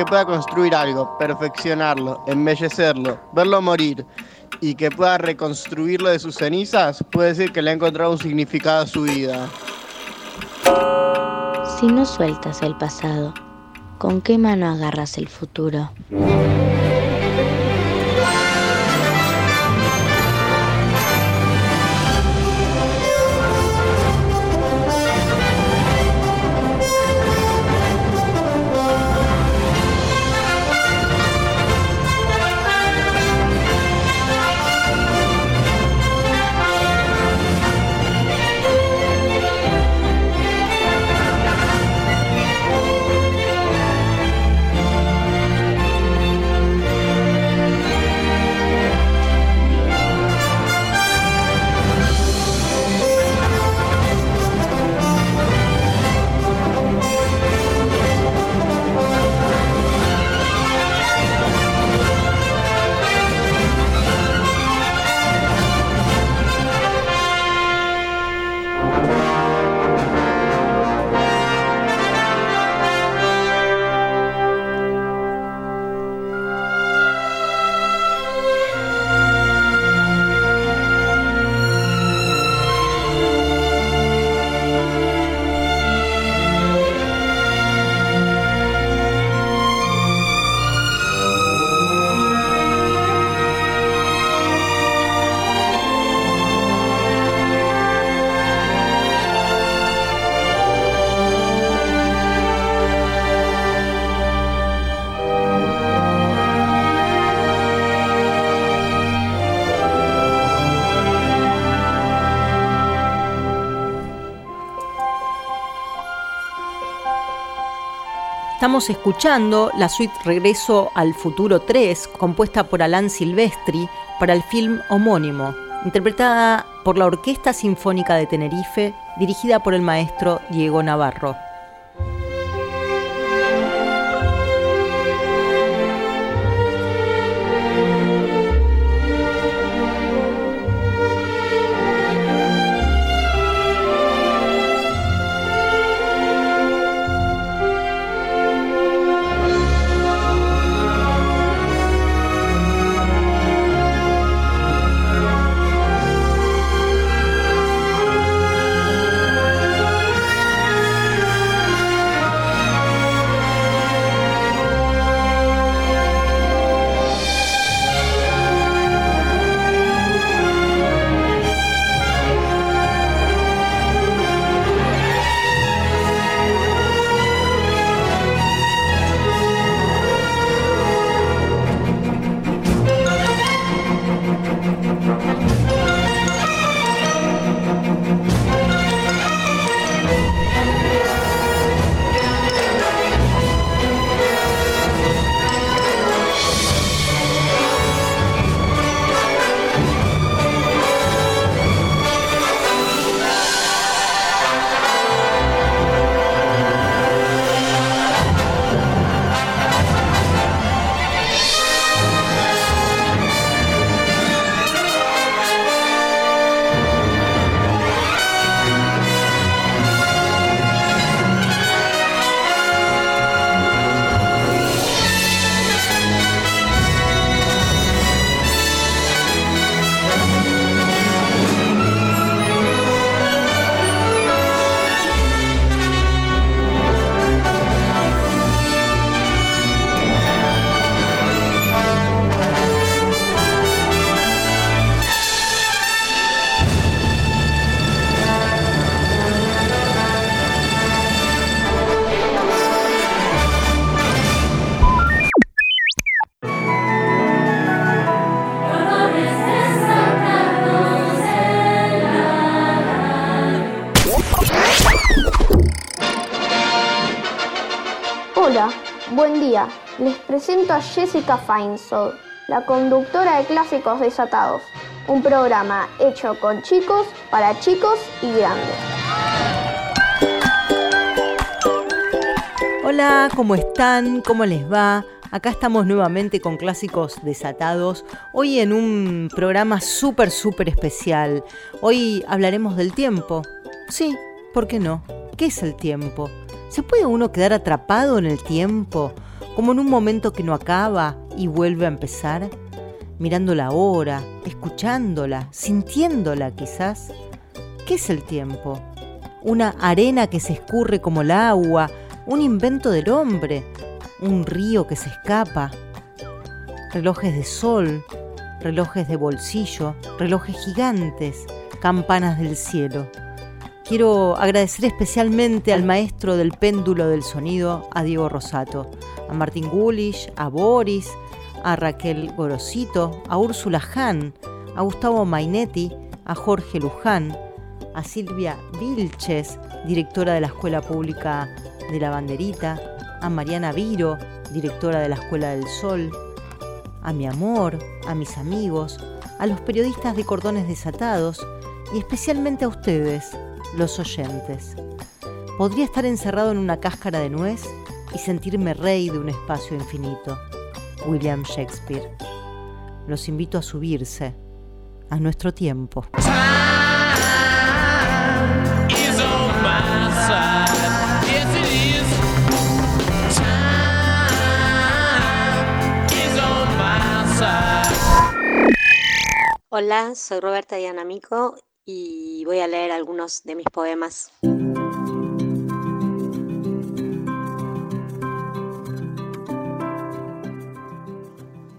Que pueda construir algo, perfeccionarlo, embellecerlo, verlo morir y que pueda reconstruirlo de sus cenizas, puede decir que le ha encontrado un significado a su vida. Si no sueltas el pasado, ¿con qué mano agarras el futuro? Estamos escuchando la suite Regreso al Futuro 3, compuesta por Alan Silvestri para el film homónimo, interpretada por la Orquesta Sinfónica de Tenerife, dirigida por el maestro Diego Navarro. Jessica Feinsold, la conductora de Clásicos Desatados, un programa hecho con chicos, para chicos y grandes. Hola, ¿cómo están? ¿Cómo les va? Acá estamos nuevamente con Clásicos Desatados, hoy en un programa súper, súper especial. Hoy hablaremos del tiempo. Sí, ¿por qué no? ¿Qué es el tiempo? ¿Se puede uno quedar atrapado en el tiempo, como en un momento que no acaba y vuelve a empezar? Mirando la hora, escuchándola, sintiéndola quizás. ¿Qué es el tiempo? Una arena que se escurre como el agua, un invento del hombre, un río que se escapa, relojes de sol, relojes de bolsillo, relojes gigantes, campanas del cielo. Quiero agradecer especialmente al maestro del péndulo del sonido, a Diego Rosato, a Martín Gulish, a Boris, a Raquel Gorosito, a Úrsula Hahn, a Gustavo Mainetti, a Jorge Luján, a Silvia Vilches, directora de la Escuela Pública de la Banderita, a Mariana Viro, directora de la Escuela del Sol, a mi amor, a mis amigos, a los periodistas de Cordones Desatados y especialmente a ustedes, los oyentes. Podría estar encerrado en una cáscara de nuez y sentirme rey de un espacio infinito. William Shakespeare. Los invito a subirse a nuestro tiempo. Hola, soy Roberta Dianamico y voy a leer algunos de mis poemas.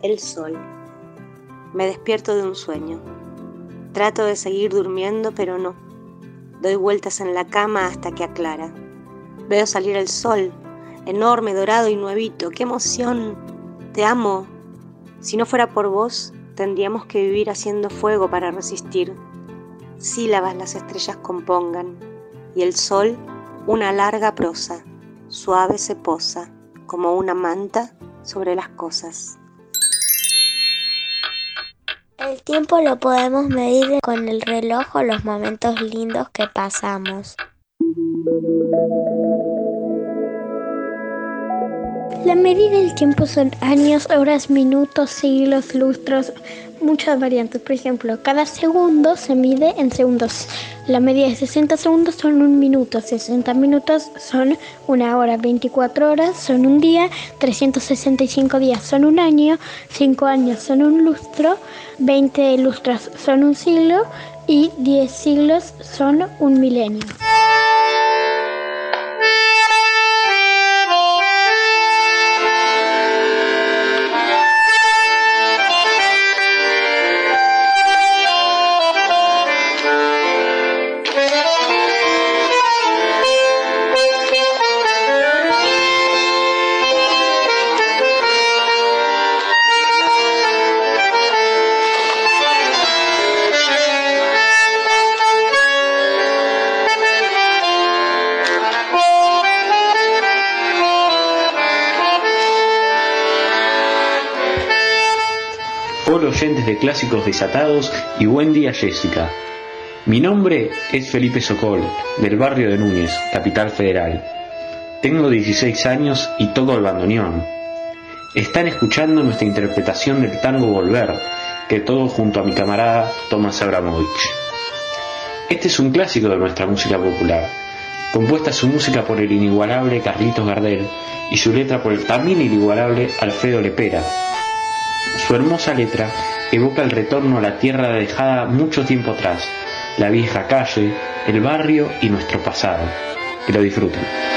El sol. Me despierto de un sueño. Trato de seguir durmiendo, pero no. Doy vueltas en la cama hasta que aclara. Veo salir el sol, enorme, dorado y nuevito. ¡Qué emoción! Te amo. Si no fuera por vos, tendríamos que vivir haciendo fuego para resistir. Sílabas las estrellas compongan, y el sol una larga prosa, suave se posa, como una manta sobre las cosas. El tiempo lo podemos medir con el reloj o los momentos lindos que pasamos. La medida del tiempo son años, horas, minutos, siglos, lustros, muchas variantes. Por ejemplo, cada segundo se mide en segundos. La medida de 60 segundos son un minuto, 60 minutos son una hora, 24 horas son un día, 365 días son un año, 5 años son un lustro, 20 lustros son un siglo y 10 siglos son un milenio. Clásicos Desatados y buen día Jessica. Mi nombre es Felipe Socol, del barrio de Núñez, capital federal. Tengo 16 años y todo el bandoneón. Están escuchando nuestra interpretación del tango Volver, que todo junto a mi camarada Tomás Abramovich. Este es un clásico de nuestra música popular, compuesta su música por el inigualable Carlitos Gardel y su letra por el también inigualable Alfredo Lepera, su hermosa letra evoca el retorno a la tierra dejada mucho tiempo atrás, la vieja calle, el barrio y nuestro pasado. Que lo disfruten.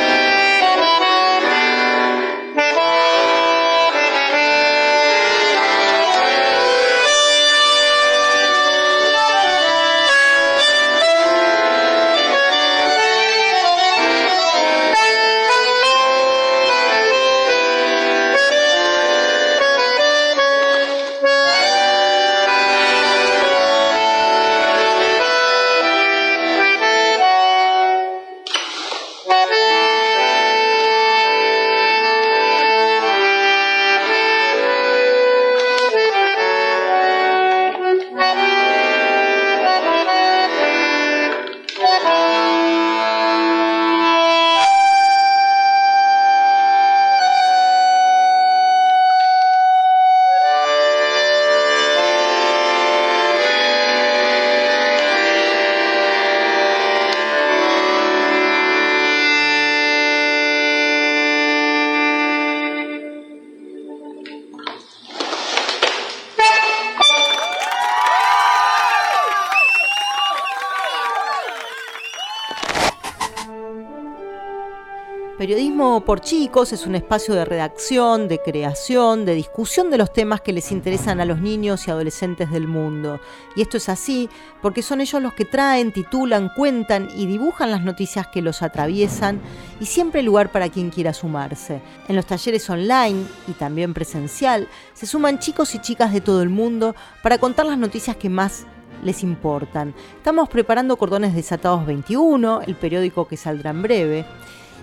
Por chicos es un espacio de redacción, de creación, de discusión de los temas que les interesan a los niños y adolescentes del mundo. Y esto es así porque son ellos los que traen, titulan, cuentan y dibujan las noticias que los atraviesan y siempre lugar para quien quiera sumarse. En los talleres online y también presencial se suman chicos y chicas de todo el mundo para contar las noticias que más les importan. Estamos preparando Cordones Desatados 21, el periódico que saldrá en breve.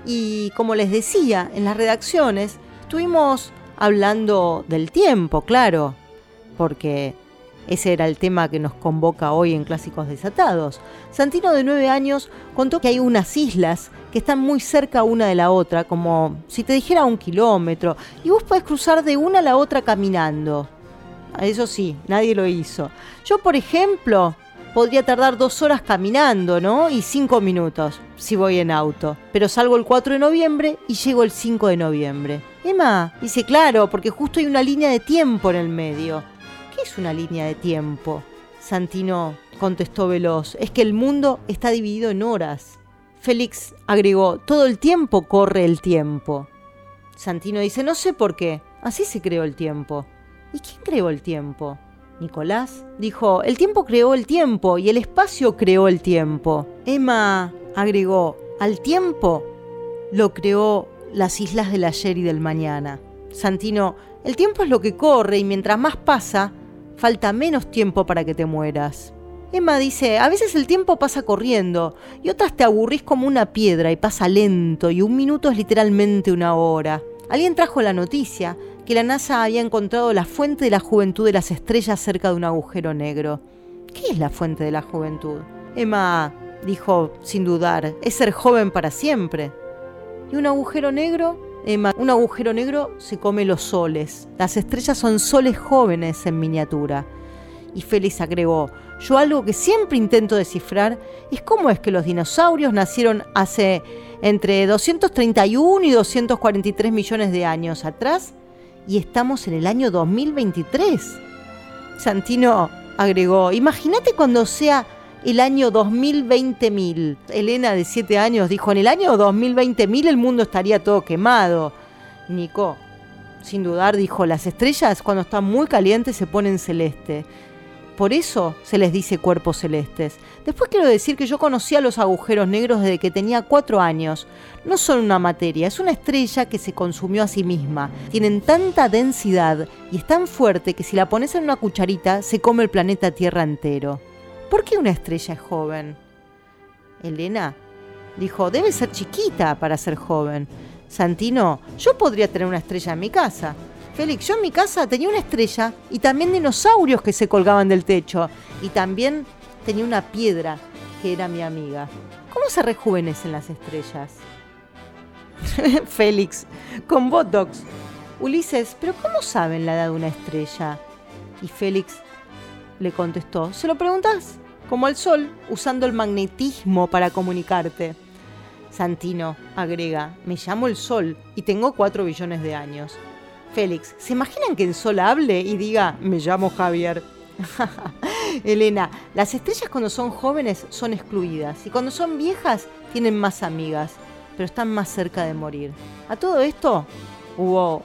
Y como les decía, en las redacciones estuvimos hablando del tiempo, claro, porque ese era el tema que nos convoca hoy en Clásicos Desatados. Santino de 9 años contó que hay unas islas que están muy cerca una de la otra, como si te dijera un kilómetro, y vos podés cruzar de una a la otra caminando. Eso sí, nadie lo hizo. Yo, por ejemplo, podría tardar dos horas caminando, ¿no? Y cinco minutos si voy en auto. Pero salgo el 4 de noviembre y llego el 5 de noviembre. Emma dice, claro, porque justo hay una línea de tiempo en el medio. ¿Qué es una línea de tiempo? Santino contestó veloz, es que el mundo está dividido en horas. Félix agregó, todo el tiempo corre el tiempo. Santino dice, no sé por qué, así se creó el tiempo. ¿Y quién creó el tiempo? Nicolás dijo, el tiempo creó el tiempo y el espacio creó el tiempo. Emma agregó, al tiempo lo creó las islas del ayer y del mañana. Santino, el tiempo es lo que corre y mientras más pasa, falta menos tiempo para que te mueras. Emma dice, a veces el tiempo pasa corriendo y otras te aburrís como una piedra y pasa lento y un minuto es literalmente una hora. Alguien trajo la noticia que la NASA había encontrado la fuente de la juventud de las estrellas cerca de un agujero negro. ¿Qué es la fuente de la juventud? Emma dijo sin dudar, es ser joven para siempre. ¿Y un agujero negro? Emma, un agujero negro se come los soles. Las estrellas son soles jóvenes en miniatura. Y Félix agregó, yo algo que siempre intento descifrar es cómo es que los dinosaurios nacieron hace entre 231 y 243 millones de años atrás y estamos en el año 2023. Santino agregó, imagínate cuando sea el año 2020.000. Elena de 7 años dijo, en el año 2020.000 el mundo estaría todo quemado. Nico, sin dudar, dijo, las estrellas cuando están muy calientes se ponen celeste. Por eso se les dice cuerpos celestes. Después quiero decir que yo conocía los agujeros negros desde que tenía cuatro años. No son una materia, es una estrella que se consumió a sí misma. Tienen tanta densidad y es tan fuerte que si la pones en una cucharita se come el planeta Tierra entero. ¿Por qué una estrella es joven? Elena dijo, debe ser chiquita para ser joven. Santino, yo podría tener una estrella en mi casa. Félix, yo en mi casa tenía una estrella y también dinosaurios que se colgaban del techo. Y también tenía una piedra que era mi amiga. ¿Cómo se rejuvenecen las estrellas? Félix, con Botox. Ulises, ¿pero cómo saben la edad de una estrella? Y Félix le contestó, ¿se lo preguntas? Como al sol, usando el magnetismo para comunicarte. Santino agrega, me llamo el sol y tengo cuatro billones de años. Félix, ¿se imaginan que el sol hable y diga, me llamo Javier? Elena, las estrellas cuando son jóvenes son excluidas y cuando son viejas tienen más amigas, pero están más cerca de morir. A todo esto hubo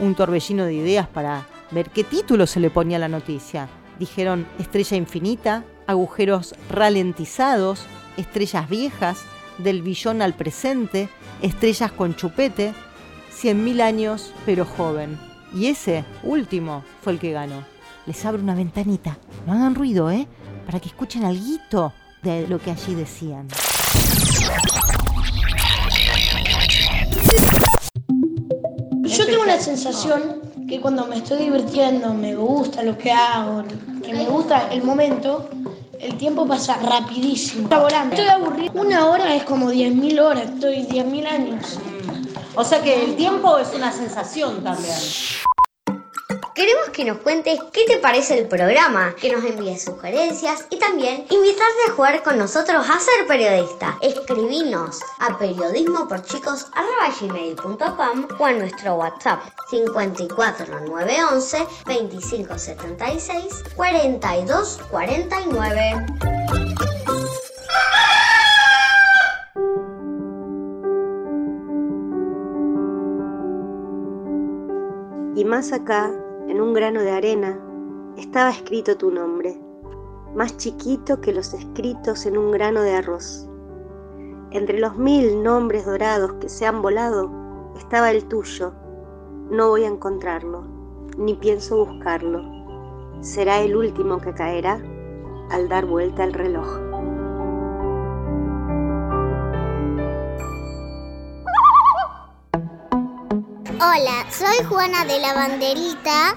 un torbellino de ideas para ver qué título se le ponía a la noticia. Dijeron estrella infinita, agujeros ralentizados, estrellas viejas, del billón al presente, estrellas con chupete, cien mil años pero joven. Y ese último fue el que ganó. Les abro una ventanita, no hagan ruido, ¿eh? Para que escuchen algo de lo que allí decían. Yo tengo una sensación que cuando me estoy divirtiendo, me gusta lo que hago, que me gusta el momento, el tiempo pasa rapidísimo. Estoy aburrido. Una hora es como 10.000 horas, estoy 10.000 años. O sea que el tiempo es una sensación también. Queremos que nos cuentes qué te parece el programa, que nos envíes sugerencias y también invitarte a jugar con nosotros a ser periodista. Escribinos a periodismoporchicos.com o a nuestro WhatsApp 54911 2576 4249. Y más acá, en un grano de arena, estaba escrito tu nombre, más chiquito que los escritos en un grano de arroz. Entre los mil nombres dorados que se han volado, estaba el tuyo. No voy a encontrarlo, ni pienso buscarlo. Será el último que caerá al dar vuelta el reloj. Hola, soy Juana de la Banderita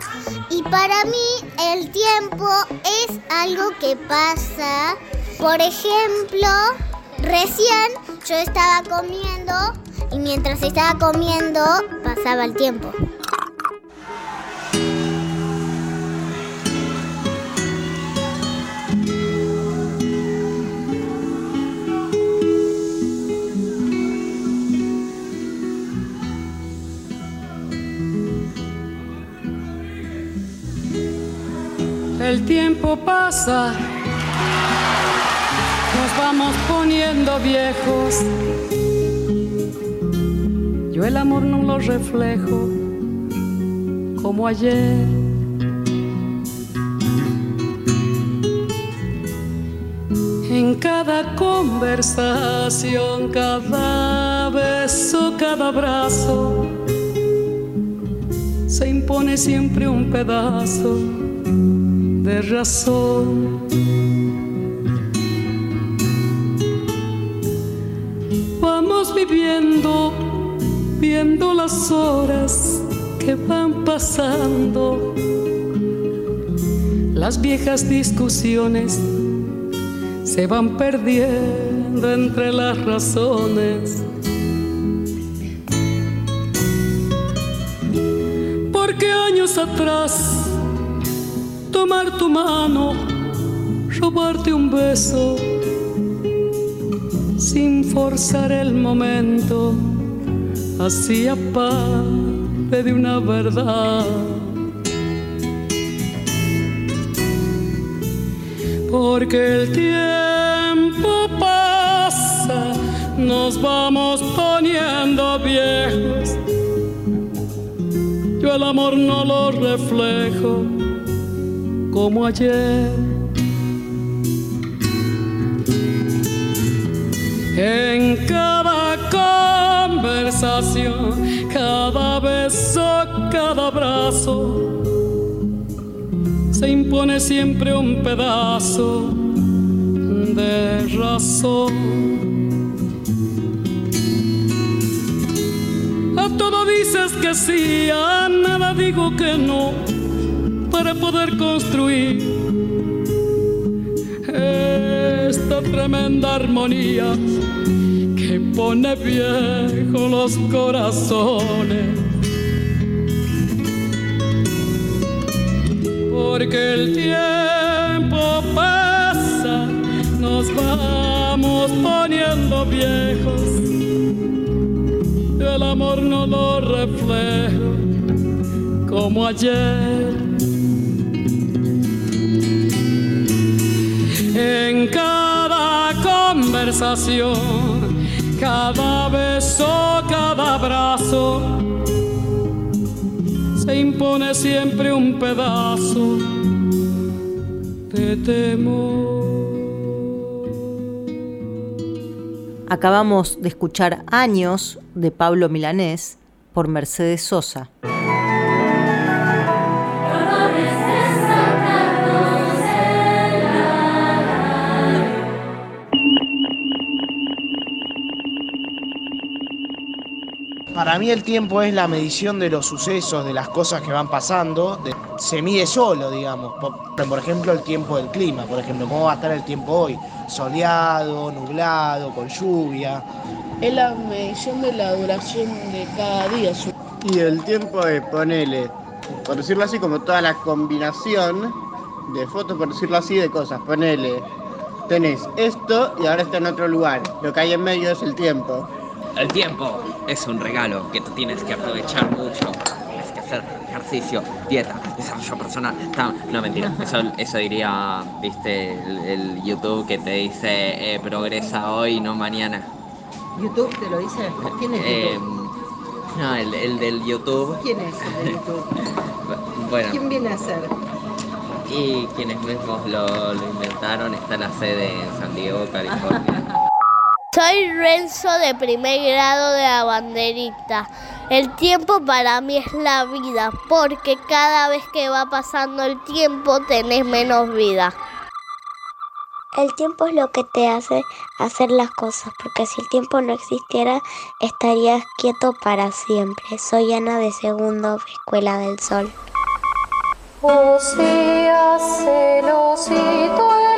y para mí el tiempo es algo que pasa. Por ejemplo, recién yo estaba comiendo y mientras estaba comiendo pasaba el tiempo. El tiempo pasa, nos vamos poniendo viejos. Yo el amor no lo reflejo como ayer. En cada conversación, cada beso, cada abrazo, se impone siempre un pedazo de razón. Vamos viviendo, viendo las horas que van pasando, las viejas discusiones se van perdiendo entre las razones. Porque años atrás tomar tu mano, robarte un beso, sin forzar el momento, hacía parte de una verdad. Porque el tiempo pasa, nos vamos poniendo viejos. Yo el amor no lo reflejo como ayer. En cada conversación, cada beso, cada abrazo, se impone siempre un pedazo de razón. A todo dices que sí, a nada digo que no para poder construir esta tremenda armonía que pone viejo los corazones. Porque el tiempo pasa, nos vamos poniendo viejos. El amor no lo refleja como ayer conversación, cada beso, cada abrazo, se impone siempre un pedazo de temor. Acabamos de escuchar Años de Pablo Milanés por Mercedes Sosa. Para mí el tiempo es la medición de los sucesos, de las cosas que van pasando. de- se mide solo, digamos. Por, por ejemplo, el tiempo del clima. Por ejemplo, ¿cómo va a estar el tiempo hoy? Soleado, nublado, con lluvia. Es la medición de la duración de cada día. Y el tiempo es, ponele, por decirlo así, como toda la combinación de fotos, por decirlo así, de cosas. Ponele, tenés esto y ahora está en otro lugar. Lo que hay en medio es el tiempo. El tiempo es un regalo que tú tienes que aprovechar mucho. Tienes que hacer ejercicio, dieta, desarrollo personal. No, mentira. Eso, eso diría, viste, el, el YouTube que te dice eh, progresa hoy, no mañana. ¿YouTube te lo dice? ¿Quién es Eh, YouTube? No, el, el del YouTube. ¿Quién es el de YouTube? Bueno, ¿Quién viene a ser? y quienes mismos lo, lo inventaron está la sede en San Diego, California. Soy Renzo de primer grado de la banderita. El tiempo para mí es la vida, porque cada vez que va pasando el tiempo tenés menos vida. El tiempo es lo que te hace hacer las cosas, porque si el tiempo no existiera, estarías quieto para siempre. Soy Ana de segundo, Escuela del Sol. Lucía celosito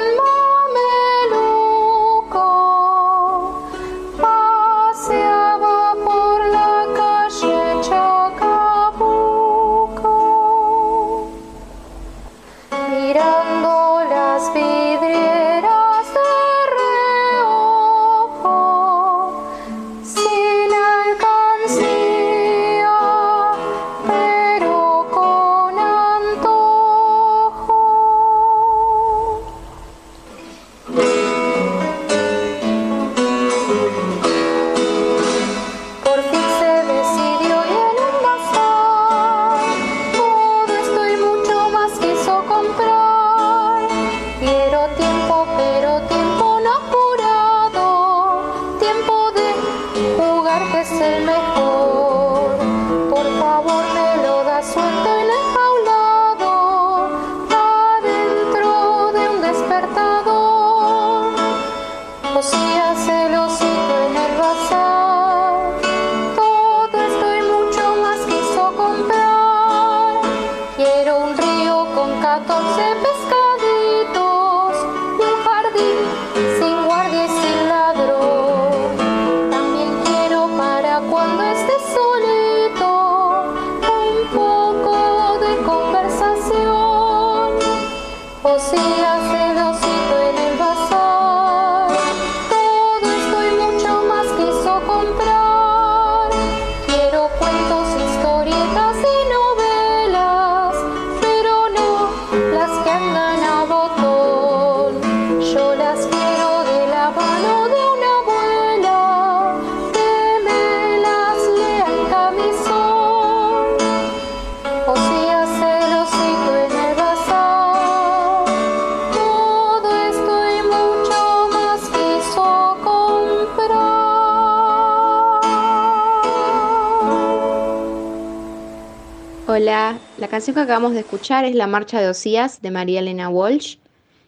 canción que acabamos de escuchar es La Marcha de Osías de María Elena Walsh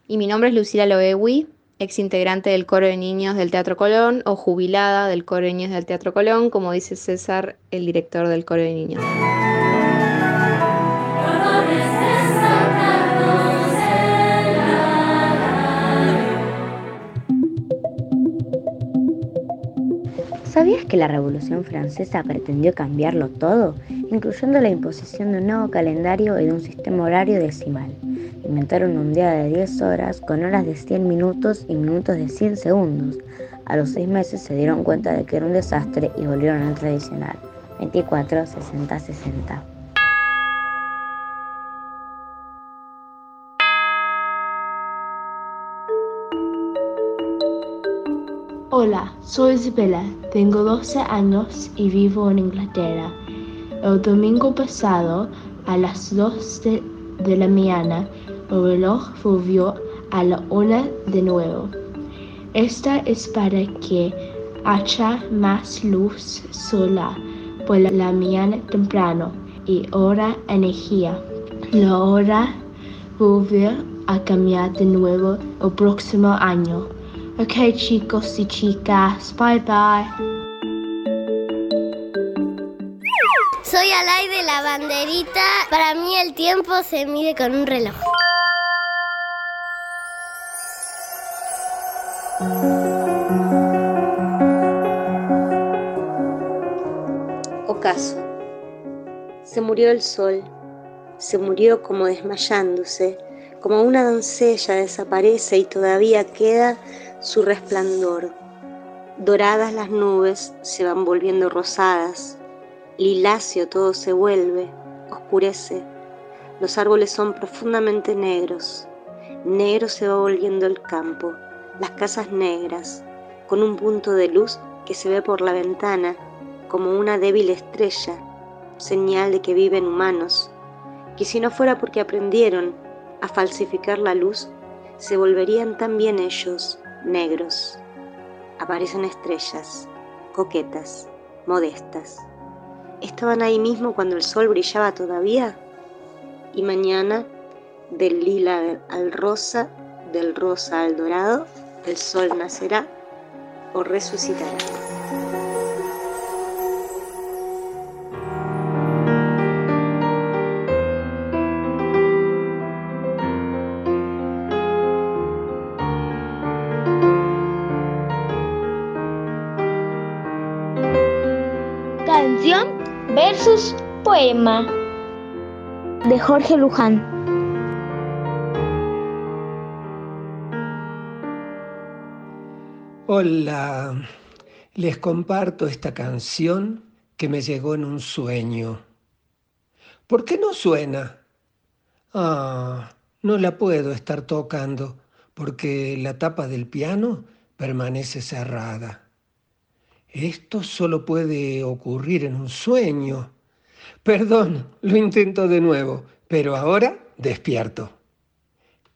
y mi nombre es Lucila Loewi, ex integrante del coro de niños del Teatro Colón o jubilada del coro de niños del Teatro Colón, como dice César, el director del coro de niños. ¿Sabías que la Revolución Francesa pretendió cambiarlo todo, incluyendo la imposición de un nuevo calendario y de un sistema horario decimal? Inventaron un día de 10 horas con horas de 100 minutos y minutos de 100 segundos. A los 6 meses se dieron cuenta de que era un desastre y volvieron al tradicional. 24, 60, 60. Hola, soy Isabela, tengo 12 años y vivo en Inglaterra. El domingo pasado, a las 2 de, la mañana, el reloj volvió a la una de nuevo. Esta es para que haya más luz solar por la mañana temprano y ahora energía. La hora volvió a cambiar de nuevo el próximo año. Ok chicos y chicas, bye bye. Soy Alay de la banderita. Para mí el tiempo se mide con un reloj. Ocaso. Se murió el sol, se murió como desmayándose, como una doncella desaparece y todavía queda su resplandor. Doradas las nubes se van volviendo rosadas, liláceo todo se vuelve, oscurece. Los árboles son profundamente negros. Negro se va volviendo el campo, las casas negras, con un punto de luz que se ve por la ventana, como una débil estrella, señal de que viven humanos, que si no fuera porque aprendieron a falsificar la luz, se volverían también ellos negros. Aparecen estrellas, coquetas, modestas. Estaban ahí mismo cuando el sol brillaba todavía. Y mañana, del lila al rosa, del rosa al dorado, el sol nacerá o resucitará. De Jorge Luján. Hola, les comparto esta canción que me llegó en un sueño. ¿Por qué no suena? Ah, no la puedo estar tocando porque la tapa del piano permanece cerrada. Esto solo puede ocurrir en un sueño. Perdón, lo intento de nuevo, pero ahora despierto.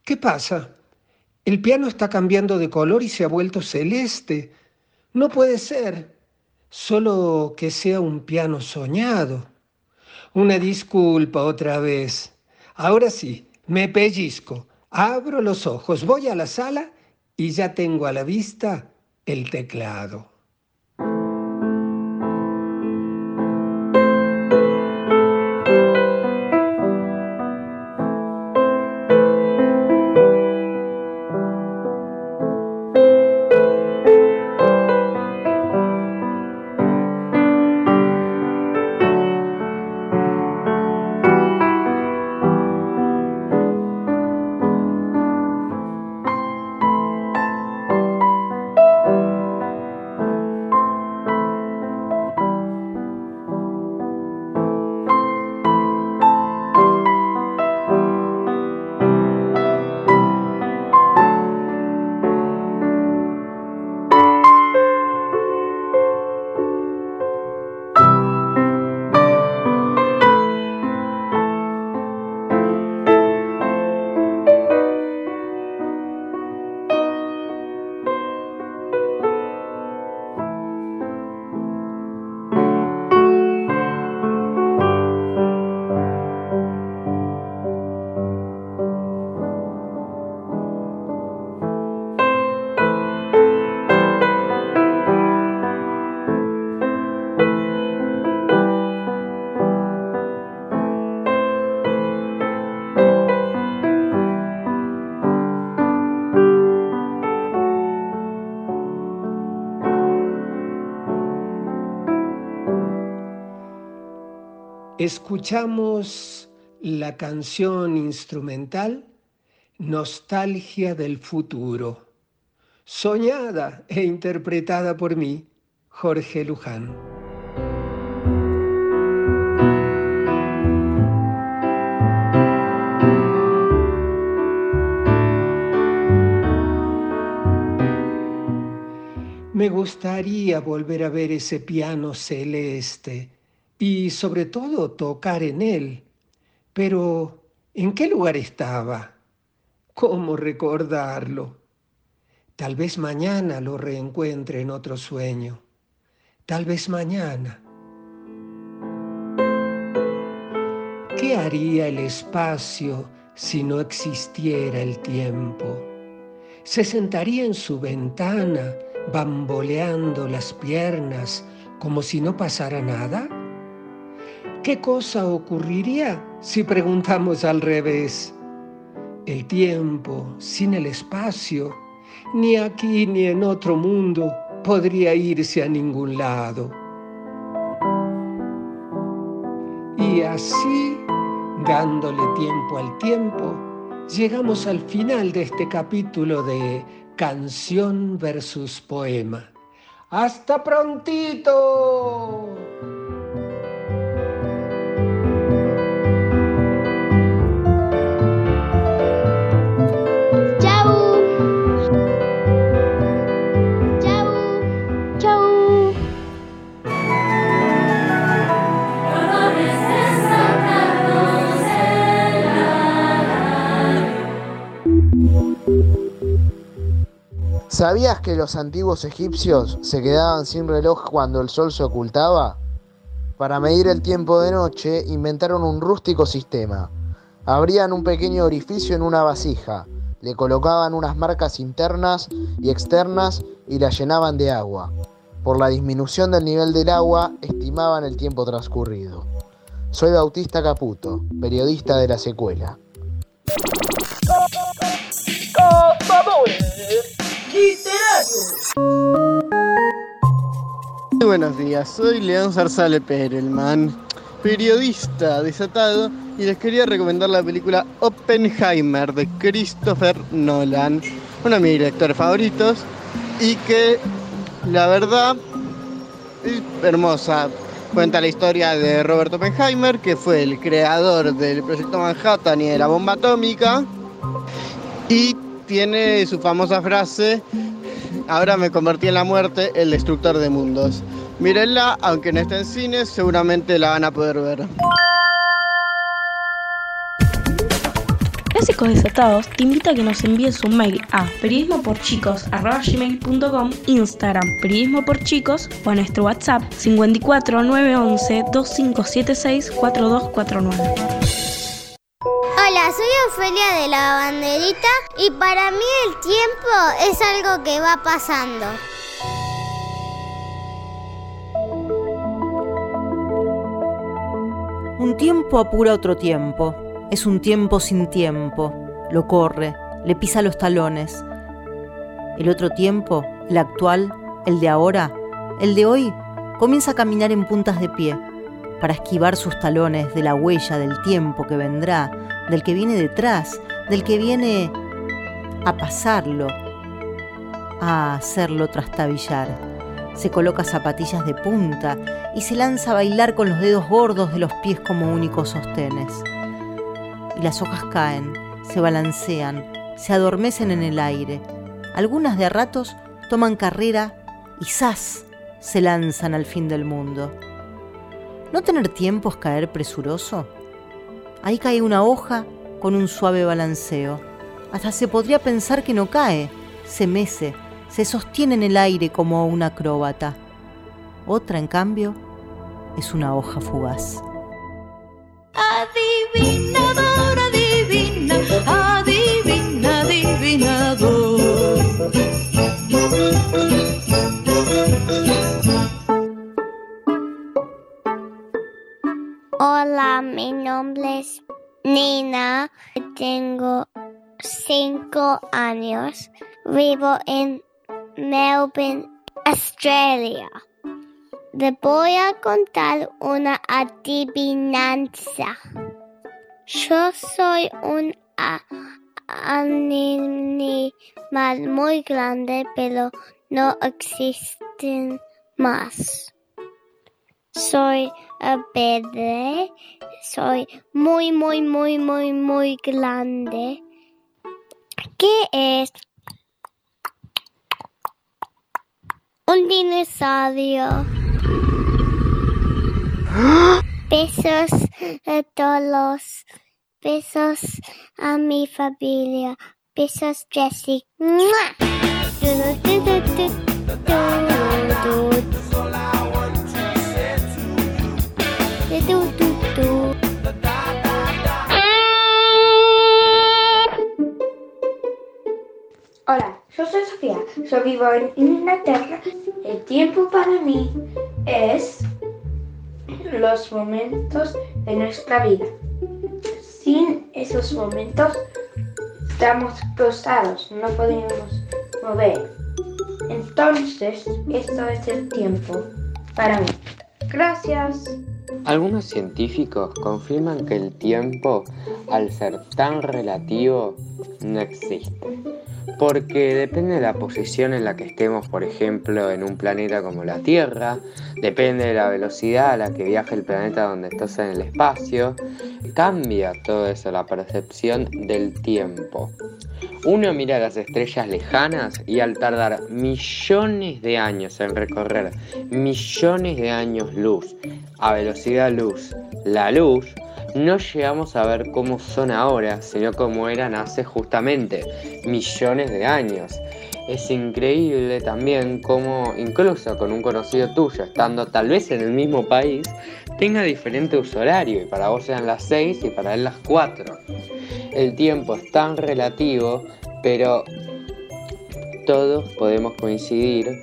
¿Qué pasa? El piano está cambiando de color y se ha vuelto celeste. No puede ser. Solo que sea un piano soñado. Una disculpa otra vez. Ahora sí, me pellizco, abro los ojos, voy a la sala y ya tengo a la vista el teclado. Escuchamos la canción instrumental Nostalgia del futuro, soñada e interpretada por mí, Jorge Luján. Me gustaría volver a ver ese piano celeste y sobre todo tocar en él. Pero, ¿en qué lugar estaba? ¿Cómo recordarlo? Tal vez mañana lo reencuentre en otro sueño. Tal vez mañana. ¿Qué haría el espacio si no existiera el tiempo? ¿Se sentaría en su ventana bamboleando las piernas como si no pasara nada? ¿Qué cosa ocurriría si preguntamos al revés? El tiempo sin el espacio, ni aquí ni en otro mundo, podría irse a ningún lado. Y así, dándole tiempo al tiempo, llegamos al final de este capítulo de canción versus poema. ¡Hasta prontito! ¿Sabías que los antiguos egipcios se quedaban sin reloj cuando el sol se ocultaba? Para medir el tiempo de noche inventaron un rústico sistema. Abrían un pequeño orificio en una vasija, le colocaban unas marcas internas y externas y la llenaban de agua. Por la disminución del nivel del agua estimaban el tiempo transcurrido. Soy Bautista Caputo, periodista de la secuela. Muy buenos días, soy León Zarzale Perelman, periodista desatado, y les quería recomendar la película Oppenheimer de Christopher Nolan, uno de mis directores favoritos, y que la verdad es hermosa. Cuenta la historia de Robert Oppenheimer, que fue el creador del proyecto Manhattan y de la bomba atómica, tiene su famosa frase, ahora me convertí en la muerte, el destructor de mundos. Mírenla, aunque no esté en cines, seguramente la van a poder ver. Clásicos Desatados te invita a que nos envíes un mail a periodismoporchicos.com, Instagram periodismo o nuestro WhatsApp 54 911 2576 4249. Ofelia de la banderita y para mí el tiempo es algo que va pasando. Un tiempo apura otro tiempo. Es un tiempo sin tiempo. Lo corre, le pisa los talones. El otro tiempo, el actual, el de ahora, el de hoy, comienza a caminar en puntas de pie para esquivar sus talones de la huella del tiempo que vendrá, del que viene detrás, del que viene a pasarlo, a hacerlo trastabillar. Se coloca zapatillas de punta y se lanza a bailar con los dedos gordos de los pies como únicos sostenes. Y las hojas caen, se balancean, se adormecen en el aire. Algunas de a ratos toman carrera y ¡zas! se lanzan al fin del mundo. ¿No tener tiempo es caer presuroso? Ahí cae una hoja con un suave balanceo. Hasta se podría pensar que no cae, se mece, se sostiene en el aire como una acróbata. Otra, en cambio, es una hoja fugaz. Adivinador, Hola, mi nombre es Nina. Tengo cinco años. Vivo en Melbourne, Australia. Le voy a contar una adivinanza. Yo soy un animal muy grande, pero no existen más. Soy verde, soy muy, muy, muy, muy, muy grande. ¿Qué es? Un dinosaurio. Besos a todos. Besos a mi familia. Besos, Jessie. Hola, yo soy Sofía, yo vivo en Inglaterra. El tiempo para mí es los momentos de nuestra vida. Sin esos momentos estamos cruzados, no podemos mover. Entonces, esto es el tiempo para mí. Gracias. Algunos científicos confirman que el tiempo, al ser tan relativo, no existe. Porque depende de la posición en la que estemos, por ejemplo, en un planeta como la Tierra, depende de la velocidad a la que viaja el planeta donde estás en el espacio, cambia todo eso, la percepción del tiempo. Uno mira las estrellas lejanas y al tardar millones de años en recorrer millones de años luz a velocidad luz, la luz, no llegamos a ver cómo son ahora, sino cómo eran hace justamente millones de años. Es increíble también cómo incluso con un conocido tuyo, estando tal vez en el mismo país, tenga diferente uso horario y para vos sean las 6 y para él las 4. El tiempo es tan relativo, pero todos podemos coincidir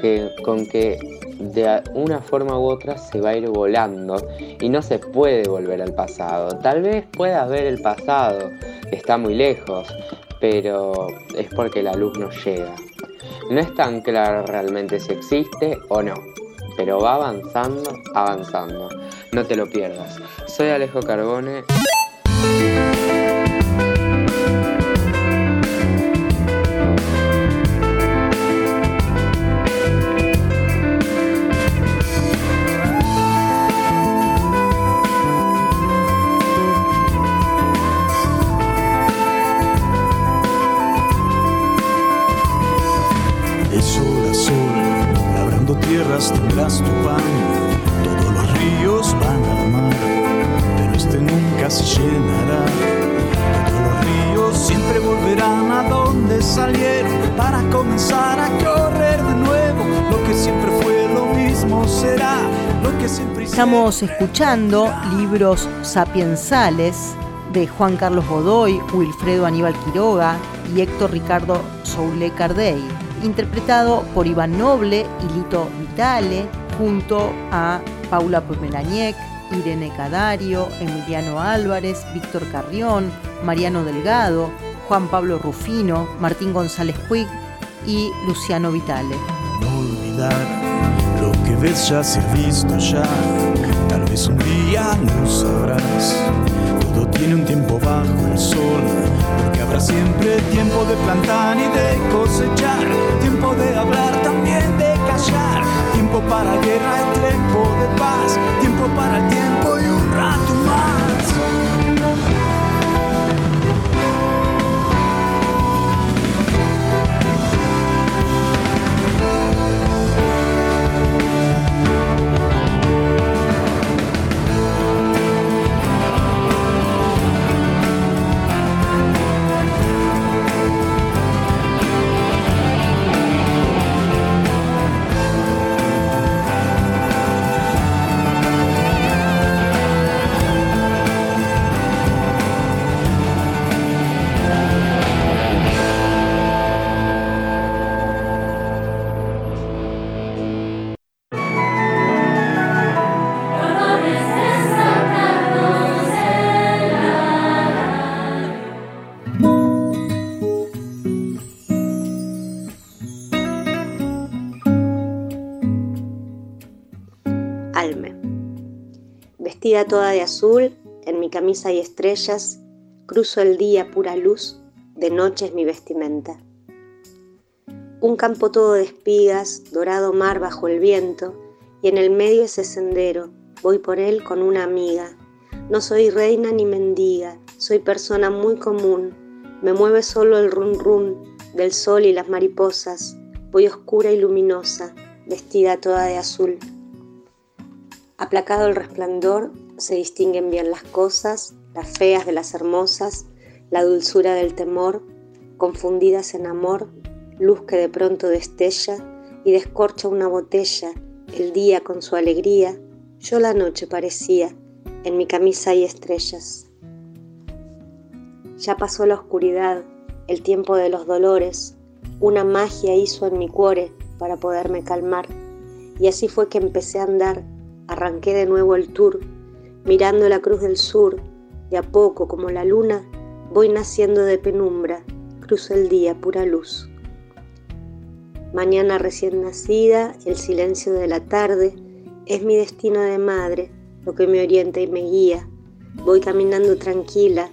que, con que de una forma u otra se va a ir volando y no se puede volver al pasado. Tal vez puedas ver el pasado, está muy lejos, pero es porque la luz no llega. No es tan claro realmente si existe o no, pero va avanzando, avanzando. No te lo pierdas. Soy Alejo Carbone. Estamos escuchando libros sapiensales de Juan Carlos Godoy, Wilfredo Aníbal Quiroga y Héctor Ricardo Soule Cardey, interpretado por Iván Noble y Lito Vitale, junto a Paula Pomeraniec, Irene Cadario, Emiliano Álvarez, Víctor Carrión, Mariano Delgado, Juan Pablo Rufino, Martín González Puig y Luciano Vitale. No olvidar ves ya se ha visto ya. Tal vez un día no sabrás. Todo tiene un tiempo bajo el sol. Porque habrá siempre tiempo de plantar y de cosechar. Tiempo de hablar, también de callar. Tiempo para guerra y tiempo de paz. Tiempo para el tiempo y Vestida toda de azul, en mi camisa hay estrellas, cruzo el día pura luz, de noche es mi vestimenta. Un campo todo de espigas, dorado mar bajo el viento, y en el medio ese sendero, voy por él con una amiga. No soy reina ni mendiga, soy persona muy común, me mueve solo el run run del sol y las mariposas, voy oscura y luminosa, vestida toda de azul. Aplacado el resplandor, se distinguen bien las cosas, las feas de las hermosas, la dulzura del temor, confundidas en amor, luz que de pronto destella y descorcha una botella, el día con su alegría, yo la noche parecía, en mi camisa hay estrellas. Ya pasó la oscuridad, el tiempo de los dolores, una magia hizo en mi cuore para poderme calmar, y así fue que empecé a andar arranqué de nuevo el tour, mirando la cruz del sur, de a poco como la luna, voy naciendo de penumbra, cruzo el día pura luz. Mañana recién nacida, el silencio de la tarde, es mi destino de madre, lo que me orienta y me guía. Voy caminando tranquila,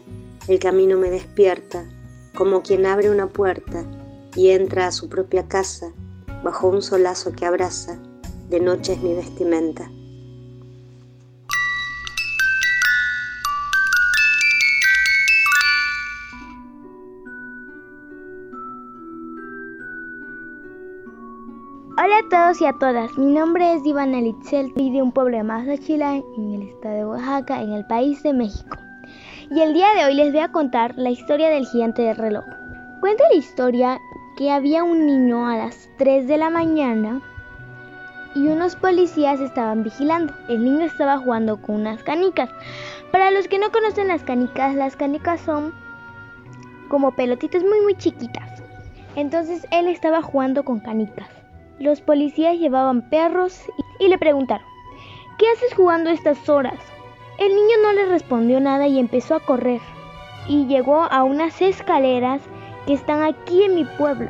el camino me despierta, como quien abre una puerta y entra a su propia casa, bajo un solazo que abraza, de noche es mi vestimenta. A todos y a todas, mi nombre es Ivana Litzel y de un pueblo de Mazatlán, en el estado de Oaxaca, en el país de México. Y el día de hoy les voy a contar la historia del gigante del reloj. Cuenta la historia que había un niño a las 3 de la mañana y unos policías estaban vigilando. El niño estaba jugando con unas canicas. Para los que no conocen las canicas, las canicas son como pelotitas muy muy chiquitas. Entonces él estaba jugando con canicas. Los policías llevaban perros y le preguntaron, ¿qué haces jugando estas horas? El niño no le respondió nada y empezó a correr. Y llegó a unas escaleras que están aquí en mi pueblo.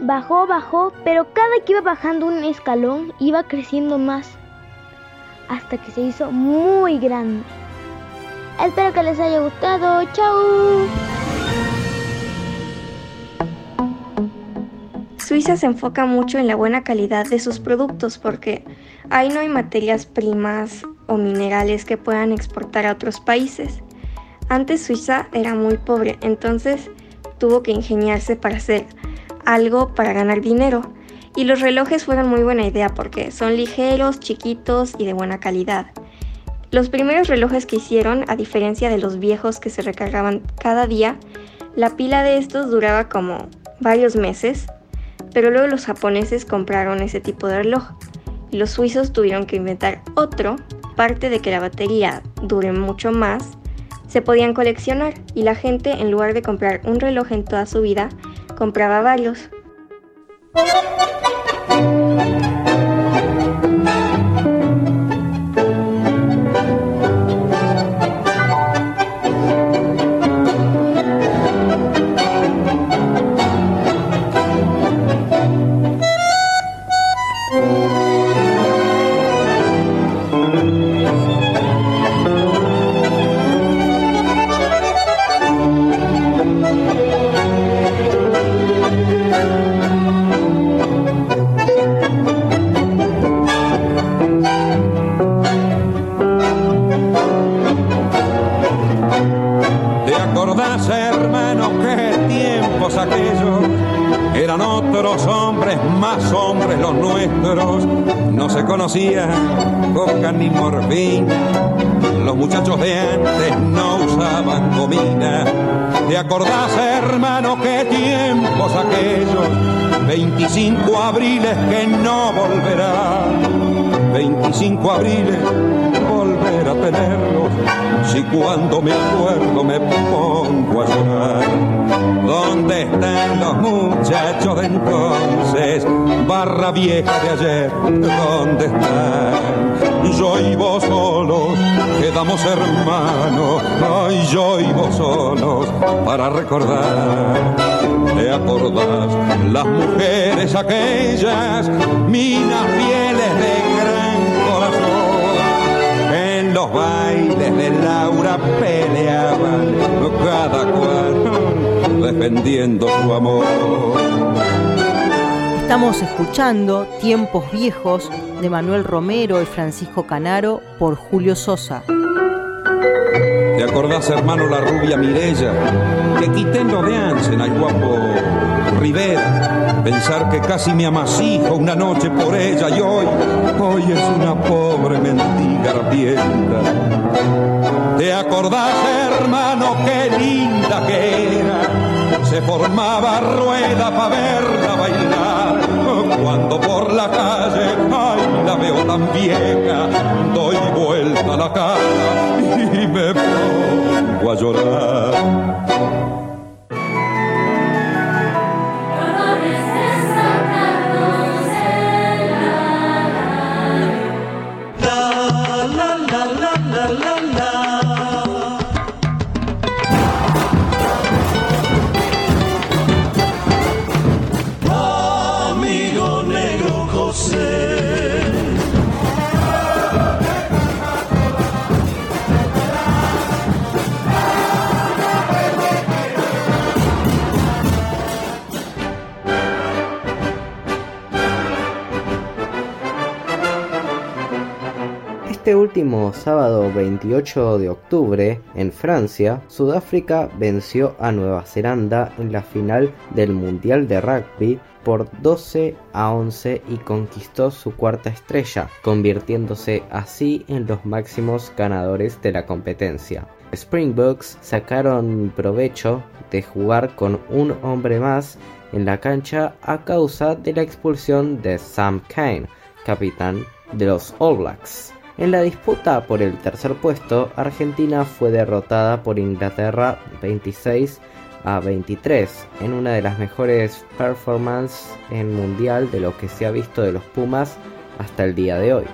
Bajó, bajó, pero cada que iba bajando un escalón iba creciendo más. Hasta que se hizo muy grande. Espero que les haya gustado. ¡Chao! Suiza se enfoca mucho en la buena calidad de sus productos porque ahí no hay materias primas o minerales que puedan exportar a otros países. Antes Suiza era muy pobre, entonces tuvo que ingeniarse para hacer algo para ganar dinero. Y los relojes fueron muy buena idea porque son ligeros, chiquitos y de buena calidad. Los primeros relojes que hicieron, a diferencia de los viejos que se recargaban cada día, la pila de estos duraba como varios meses pero luego los japoneses compraron ese tipo de reloj y los suizos tuvieron que inventar otro, parte de que la batería dure mucho más, se podían coleccionar y la gente en lugar de comprar un reloj en toda su vida, compraba varios. Abriles que no volverán. 25 abriles volver a tenerlos. Si cuando me acuerdo me pongo a llorar. ¿Dónde están los muchachos de entonces? Barra vieja de ayer, ¿dónde están? Yo y vos solos, quedamos hermanos. Yo y vos solos, para recordar. ¿Te acordás? Las mujeres aquellas, minas fieles de gran corazón. En los bailes de Laura peleaban, cada cual defendiendo su amor. Estamos escuchando Tiempos Viejos de Manuel Romero y Francisco Canaro por Julio Sosa. ¿Te acordás, hermano, la rubia Mirella? Que quité en lo de Ansen al guapo Rivera. Pensar que casi me amasijo una noche por ella y hoy, hoy es una pobre mendiga ardienta. ¿Te acordás, hermano, qué linda que era? Se formaba rueda para verla bailar. Cuando por la calle, ay, la veo tan vieja, doy vuelta la cara y me pongo a llorar. Último sábado 28 de octubre, en Francia, Sudáfrica venció a Nueva Zelanda en la final del Mundial de Rugby por 12 a 11 y conquistó su cuarta estrella, convirtiéndose así en los máximos ganadores de la competencia. Springboks sacaron provecho de jugar con un hombre más en la cancha a causa de la expulsión de Sam Kane, capitán de los All Blacks. En la disputa por el tercer puesto, Argentina fue derrotada por Inglaterra 26 a 23 en una de las mejores performances en mundial de lo que se ha visto de los Pumas hasta el día de hoy.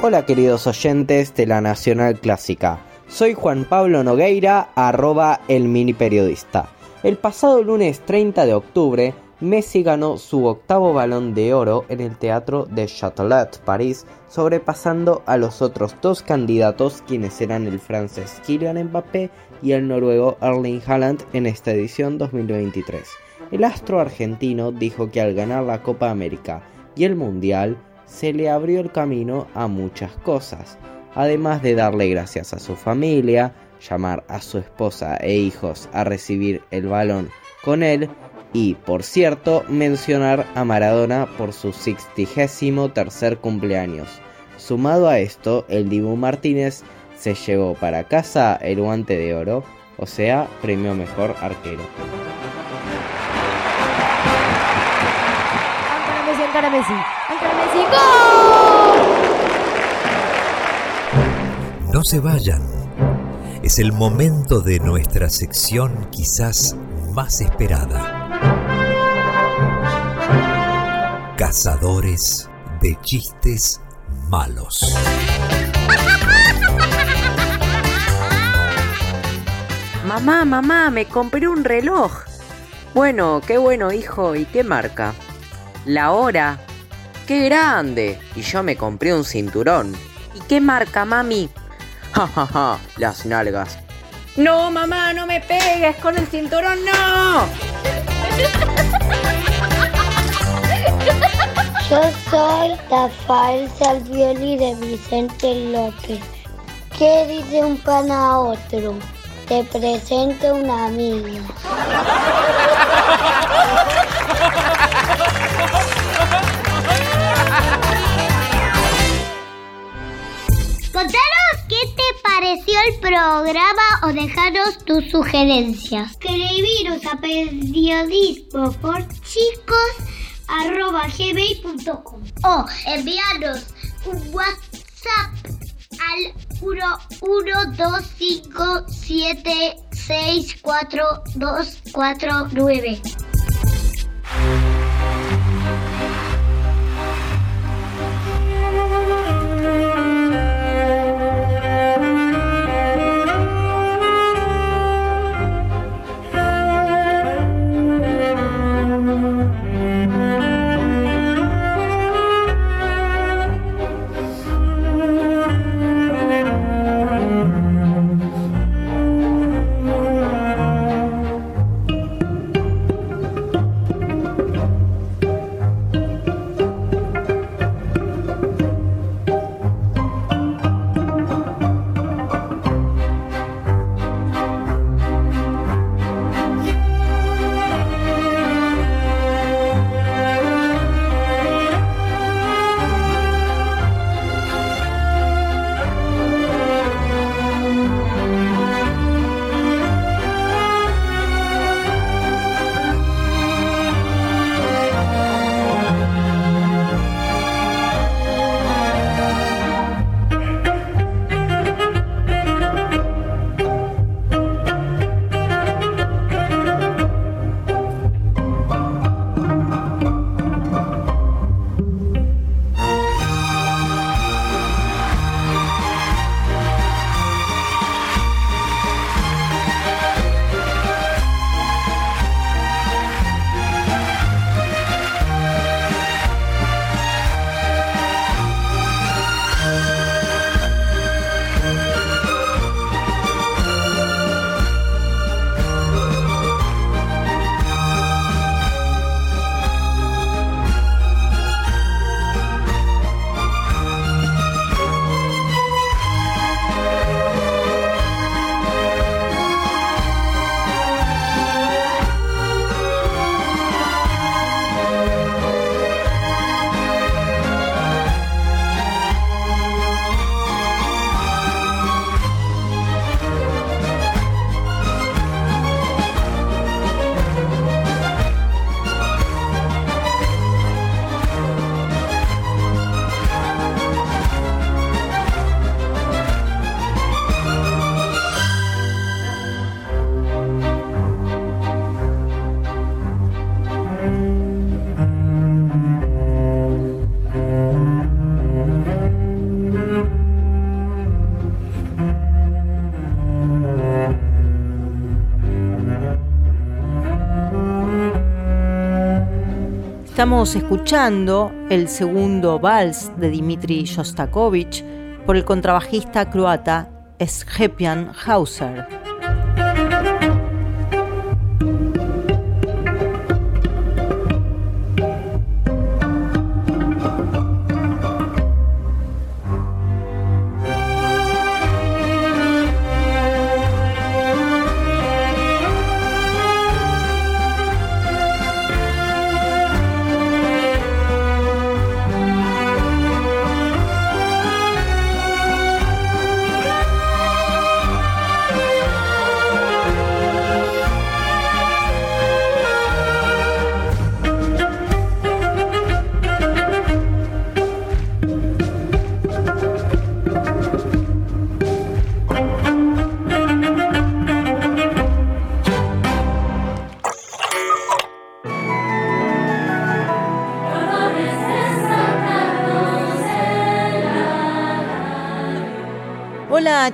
Hola queridos oyentes de la Nacional Clásica, soy Juan Pablo Nogueira, arroba el mini periodista. El pasado lunes 30 de octubre, Messi ganó su octavo balón de oro en el Teatro de Châtelet, París, sobrepasando a los otros dos candidatos quienes eran el francés Kylian Mbappé y el noruego Erling Haaland en esta edición 2023. El astro argentino dijo que al ganar la Copa América y el Mundial se le abrió el camino a muchas cosas, además de darle gracias a su familia, llamar a su esposa e hijos a recibir el balón con él y, por cierto, mencionar a Maradona por su 63 tercer cumpleaños. Sumado a esto, el Dibu Martínez se llevó para casa el guante de oro, o sea, premio mejor arquero. Messi, Messi, Messi, No se vayan. Es el momento de nuestra sección quizás más esperada. Cazadores de chistes malos. Mamá, mamá, me compré un reloj. Bueno, qué bueno, hijo. ¿Y qué marca? La hora. ¡Qué grande! Y yo me compré un cinturón. ¿Y qué marca, mami? Ja, ja, ja, las nalgas. No, mamá, no me pegues con el cinturón, no. Yo soy la falsa violi de Vicente López. ¿Qué dice un pan a otro? Te presento una amiga. Contanos qué te pareció el programa o dejaros tus sugerencias. Escribiros a periodismo por chicos gmail.com o enviarnos un WhatsApp al 11257642249. Estamos escuchando el segundo vals de Dmitri Shostakovich por el contrabajista croata Sjepian Hauser.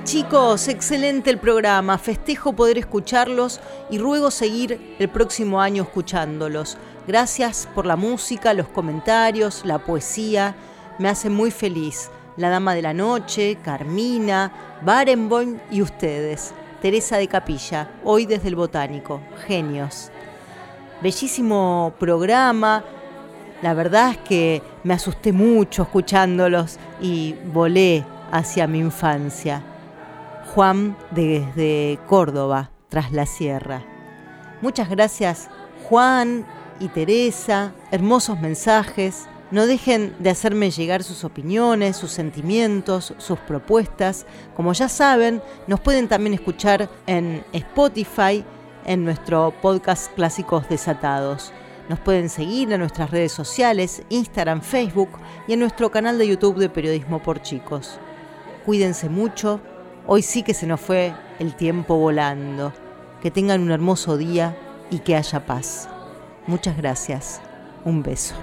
Chicos, excelente el programa, festejo poder escucharlos y ruego seguir el próximo año escuchándolos. Gracias por la música, los comentarios, la poesía, me hace muy feliz. La Dama de la Noche, Carmina, Barenboim y ustedes. Teresa de Capilla, hoy desde el Botánico, genios. Bellísimo programa, la verdad es que me asusté mucho escuchándolos y volé hacia mi infancia. Juan desde Córdoba, tras la sierra. Muchas gracias Juan y Teresa, hermosos mensajes. No dejen de hacerme llegar sus opiniones, sus sentimientos, sus propuestas. Como ya saben, nos pueden también escuchar en Spotify, en nuestro podcast Clásicos Desatados. Nos pueden seguir en nuestras redes sociales, Instagram, Facebook y en nuestro canal de YouTube de Periodismo por Chicos cuídense mucho. Hoy sí que se nos fue el tiempo volando. Que tengan un hermoso día y que haya paz. Muchas gracias. Un beso.